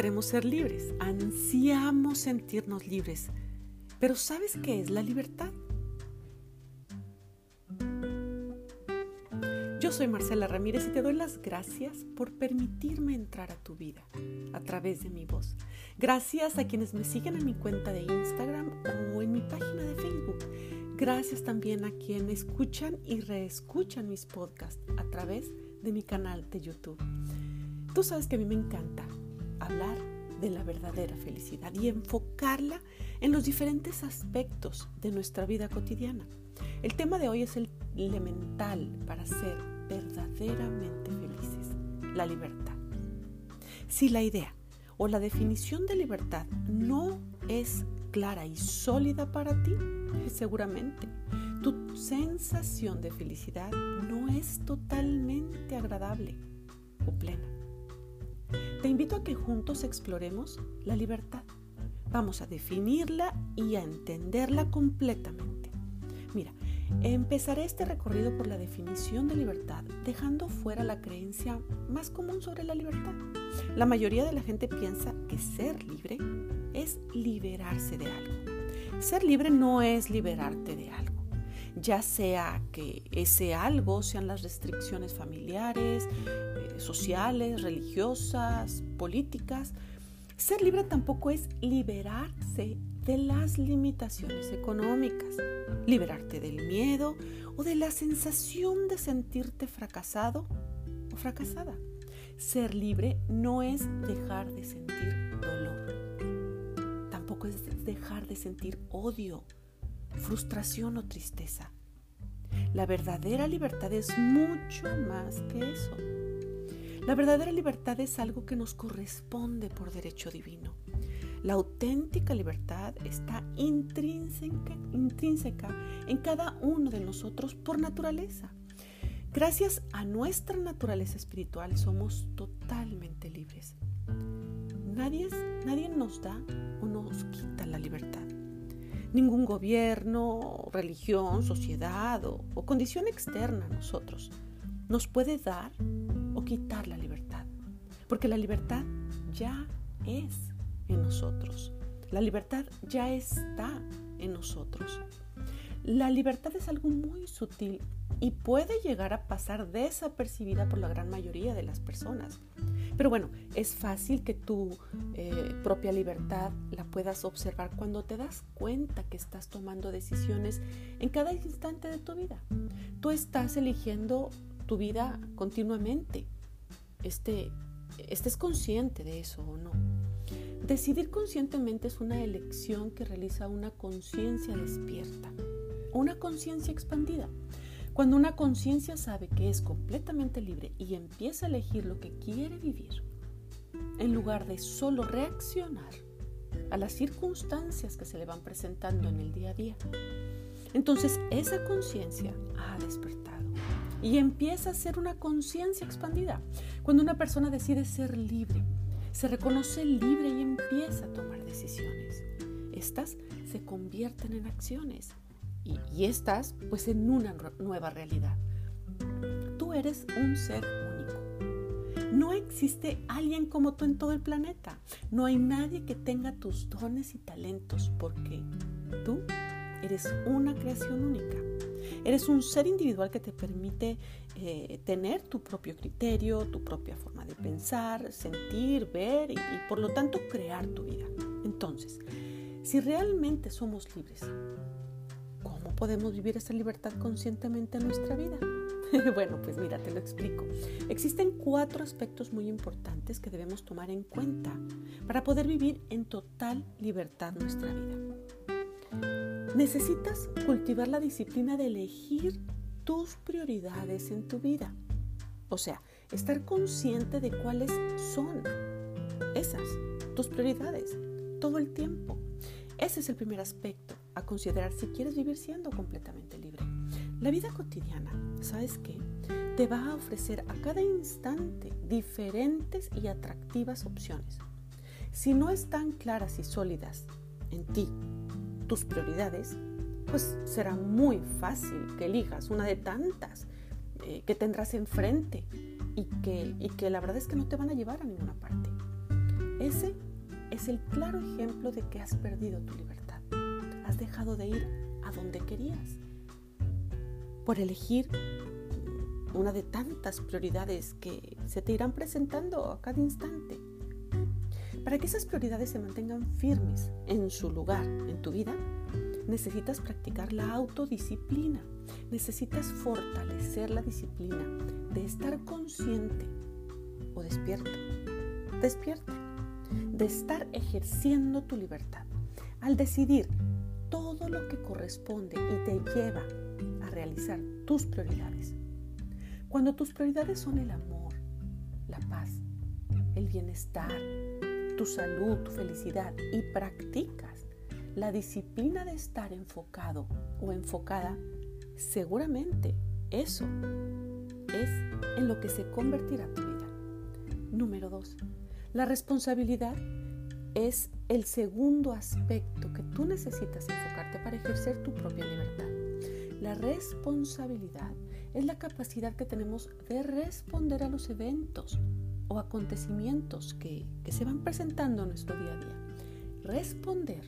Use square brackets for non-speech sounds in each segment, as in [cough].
queremos ser libres, ansiamos sentirnos libres, pero ¿sabes qué es la libertad? Yo soy Marcela Ramírez y te doy las gracias por permitirme entrar a tu vida a través de mi voz. Gracias a quienes me siguen en mi cuenta de Instagram o en mi página de Facebook. Gracias también a quienes escuchan y reescuchan mis podcasts a través de mi canal de YouTube. Tú sabes que a mí me encanta hablar de la verdadera felicidad y enfocarla en los diferentes aspectos de nuestra vida cotidiana. El tema de hoy es el elemental para ser verdaderamente felices, la libertad. Si la idea o la definición de libertad no es clara y sólida para ti, seguramente tu sensación de felicidad no es totalmente agradable o plena. Te invito a que juntos exploremos la libertad. Vamos a definirla y a entenderla completamente. Mira, empezaré este recorrido por la definición de libertad, dejando fuera la creencia más común sobre la libertad. La mayoría de la gente piensa que ser libre es liberarse de algo. Ser libre no es liberarte de algo ya sea que ese algo sean las restricciones familiares, sociales, religiosas, políticas. Ser libre tampoco es liberarse de las limitaciones económicas, liberarte del miedo o de la sensación de sentirte fracasado o fracasada. Ser libre no es dejar de sentir dolor, tampoco es dejar de sentir odio frustración o tristeza. La verdadera libertad es mucho más que eso. La verdadera libertad es algo que nos corresponde por derecho divino. La auténtica libertad está intrínseca, en cada uno de nosotros por naturaleza. Gracias a nuestra naturaleza espiritual somos totalmente libres. Nadie, nadie nos da o nos quita la libertad. Ningún gobierno, religión, sociedad o, condición externa a nosotros nos puede dar o quitar la libertad. Porque la libertad ya es en nosotros. La libertad ya está en nosotros. La libertad es algo muy sutil y puede llegar a pasar desapercibida por la gran mayoría de las personas. Pero bueno, es fácil que tu eh, propia libertad la puedas observar cuando te das cuenta que estás tomando decisiones en cada instante de tu vida. Tú estás eligiendo tu vida continuamente. Este, estés consciente de eso o no. Decidir conscientemente es una elección que realiza una conciencia despierta, una conciencia expandida. Cuando una conciencia sabe que es completamente libre y empieza a elegir lo que quiere vivir, en lugar de solo reaccionar a las circunstancias que se le van presentando en el día a día, entonces esa conciencia ha despertado y empieza a ser una conciencia expandida. Cuando una persona decide ser libre, se reconoce libre y empieza a tomar decisiones. Estas se convierten en acciones y, estás pues en una nueva realidad. Tú eres un ser único. No existe alguien como tú en todo el planeta. No hay nadie que tenga tus dones y talentos porque tú eres una creación única. Eres un ser individual que te permite eh, tener tu propio criterio, tu propia forma de pensar, sentir, ver y por lo tanto crear tu vida. Entonces, si realmente somos libres, podemos vivir esa libertad conscientemente en nuestra vida? [laughs] bueno, pues mira, te lo explico. Existen cuatro aspectos muy importantes que debemos tomar en cuenta para poder vivir en total libertad nuestra vida. Necesitas cultivar la disciplina de elegir tus prioridades en tu vida. O sea, estar consciente de cuáles son esas, tus prioridades, todo el tiempo. Ese es el primer aspecto a considerar si quieres vivir siendo completamente libre. La vida cotidiana, ¿sabes qué? Te va a ofrecer a cada instante diferentes y atractivas opciones. Si no están claras y sólidas en ti tus prioridades, pues será muy fácil que elijas una de tantas eh, que tendrás enfrente y que, y que la verdad es que no te van a llevar a ninguna parte. Ese es el claro ejemplo de que has perdido tu libertad. Has dejado de ir a donde querías. Por elegir una de tantas prioridades que se te irán presentando a cada instante. Para que esas prioridades se mantengan firmes en su lugar en tu vida, necesitas practicar la autodisciplina. Necesitas fortalecer la disciplina de estar consciente o despierto. Despierta. De estar ejerciendo tu libertad. Al decidir todo lo que corresponde y te lleva a realizar tus prioridades. Cuando tus prioridades son el amor, la paz, el bienestar, tu salud, tu felicidad y practicas la disciplina de estar enfocado o enfocada, seguramente eso es en lo que se convertirá tu vida. Número dos, la responsabilidad es el segundo aspecto que tú necesitas enfocarte para ejercer tu propia libertad. La responsabilidad es la capacidad que tenemos de responder a los eventos o acontecimientos que, se van presentando en nuestro día a día. Responder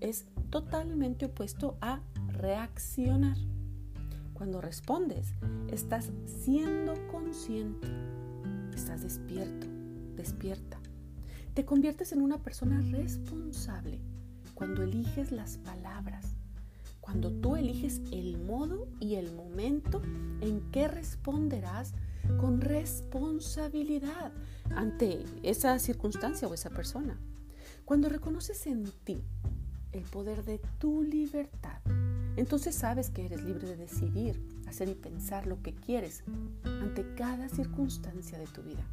es totalmente opuesto a reaccionar. Cuando respondes, estás siendo consciente, estás despierto, despierta. Te conviertes en una persona responsable cuando eliges las palabras, cuando tú eliges el modo y el momento en que responderás con responsabilidad ante esa circunstancia o esa persona. Cuando reconoces en ti el poder de tu libertad, entonces sabes que eres libre de decidir, hacer y pensar lo que quieres ante cada circunstancia de tu vida.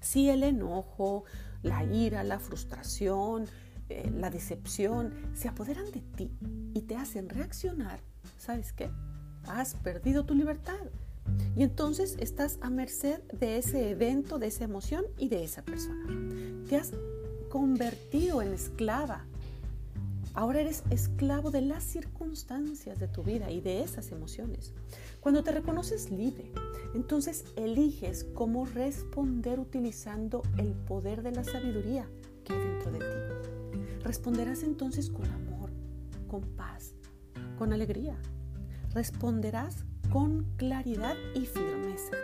Si el enojo, la ira, la frustración, eh, la decepción se apoderan de ti y te hacen reaccionar, ¿sabes qué? Has perdido tu libertad. Y entonces estás a merced de ese evento, de esa emoción y de esa persona. Te has convertido en esclava. Ahora eres esclavo de las circunstancias de tu vida y de esas emociones. Cuando te reconoces libre, entonces eliges cómo responder utilizando el poder de la sabiduría que hay dentro de ti. Responderás entonces con amor, con paz, con alegría. Responderás con claridad y firmeza.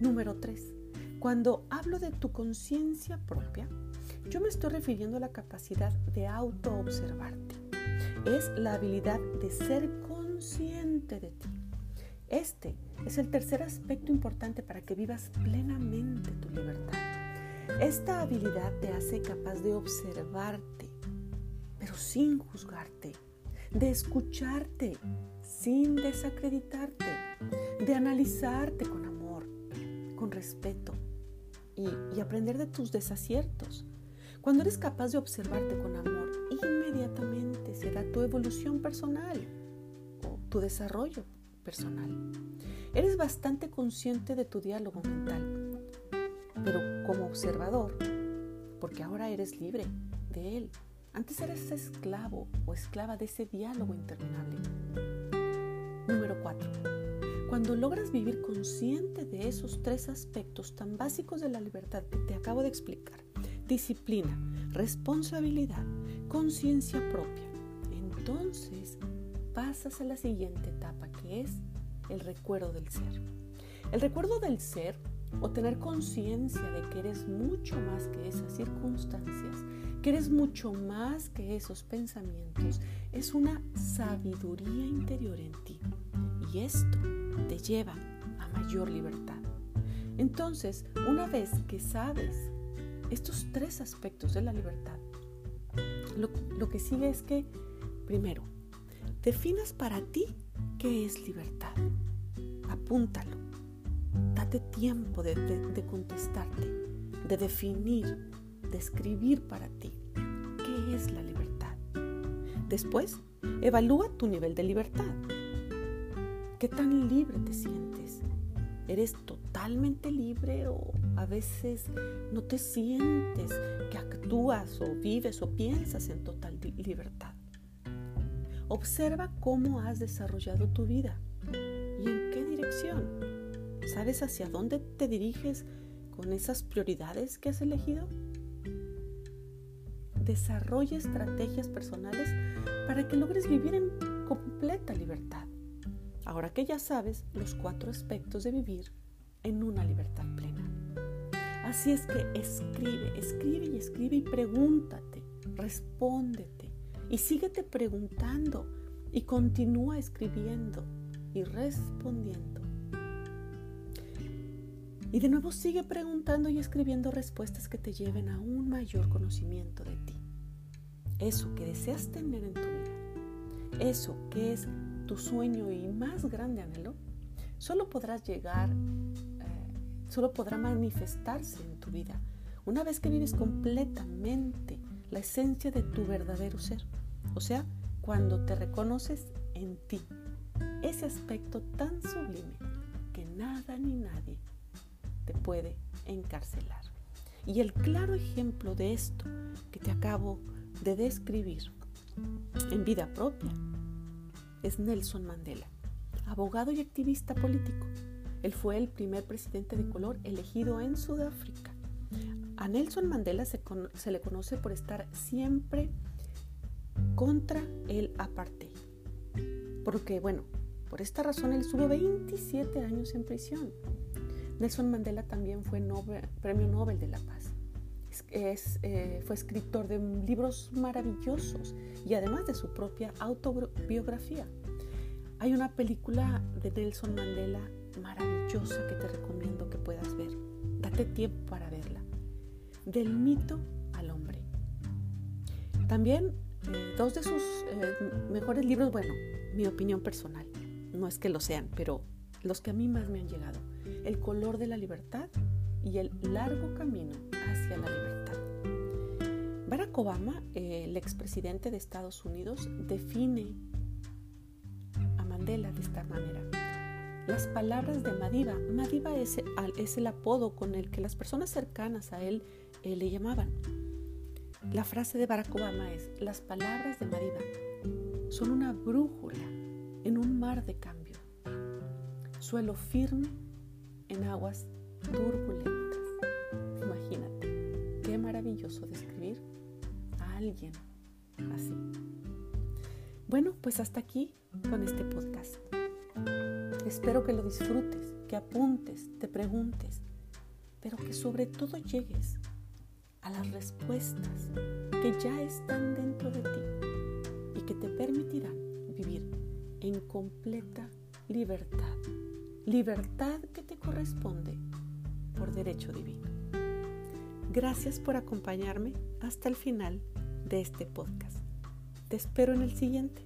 Número 3. Cuando hablo de tu conciencia propia, yo me estoy refiriendo a la capacidad de autoobservarte. Es la habilidad de ser consciente de ti. Este es el tercer aspecto importante para que vivas plenamente tu libertad. Esta habilidad te hace capaz de observarte, pero sin juzgarte, de escucharte sin desacreditarte, de analizarte con amor, con respeto y, y aprender de tus desaciertos. Cuando eres capaz de observarte con amor, inmediatamente será tu evolución personal o tu desarrollo personal. Eres bastante consciente de tu diálogo mental pero como observador, porque ahora eres libre de él. Antes eres esclavo o esclava de ese diálogo interminable. Número 4. Cuando logras vivir consciente de esos tres aspectos tan básicos de la libertad que te acabo de explicar, disciplina, responsabilidad, conciencia propia, entonces pasas a la siguiente etapa que es el recuerdo del ser. El recuerdo del ser o tener conciencia de que eres mucho más que esas circunstancias, que eres mucho más que esos pensamientos, es una sabiduría interior en ti. Y esto te lleva a mayor libertad. Entonces, una vez que sabes estos tres aspectos de la libertad, lo, que sigue es que, primero, definas para ti qué es libertad. Apúntalo Date tiempo de, contestarte, de definir, de escribir para ti qué es la libertad. Después, evalúa tu nivel de libertad. ¿Qué tan libre te sientes? ¿Eres totalmente libre o a veces no te sientes que actúas o vives o piensas en total libertad? Observa cómo has desarrollado tu vida y en qué dirección ¿Sabes hacia dónde te diriges con esas prioridades que has elegido? Desarrolla estrategias personales para que logres vivir en completa libertad. Ahora que ya sabes los cuatro aspectos de vivir en una libertad plena. Así es que escribe, escribe y escribe y pregúntate, respóndete y síguete preguntando y continúa escribiendo y respondiendo. Y de nuevo sigue preguntando y escribiendo respuestas que te lleven a un mayor conocimiento de ti. Eso que deseas tener en tu vida, eso que es tu sueño y más grande anhelo, solo podrás llegar, eh, solo podrá manifestarse en tu vida una vez que vives completamente la esencia de tu verdadero ser. O sea, cuando te reconoces en ti, ese aspecto tan sublime que nada ni nadie te puede encarcelar. Y el claro ejemplo de esto que te acabo de describir en vida propia es Nelson Mandela, abogado y activista político. Él fue el primer presidente de color elegido en Sudáfrica. A Nelson Mandela se, se le conoce por estar siempre contra el apartheid. Porque, bueno, por esta razón él estuvo 27 años en prisión. Nelson Mandela también fue Premio Nobel de la Paz. Eh, fue escritor de libros maravillosos y además de su propia autobiografía. Hay una película de Nelson Mandela maravillosa que te recomiendo que puedas ver. Date tiempo para verla. Del mito al hombre. También eh, dos de sus eh, mejores libros, bueno, mi opinión personal, no es que lo sean, pero los que a mí más me han llegado. El color de la libertad y el largo camino hacia la libertad. Barack Obama, el expresidente de Estados Unidos, define a Mandela de esta manera. Las palabras de Madiba. Madiba es, el apodo con el que las personas cercanas a él eh, le llamaban. La frase de Barack Obama es, las palabras de Mariba son una brújula en un mar de cambio, suelo firme en aguas turbulentas. Maravilloso describir a alguien así. Bueno, pues hasta aquí con este podcast. Espero que lo disfrutes, que apuntes, te preguntes, pero que sobre todo llegues a las respuestas que ya están dentro de ti y que te permitirán vivir en completa libertad. Libertad que te corresponde por derecho divino. Gracias por acompañarme hasta el final de este podcast. Te espero en el siguiente.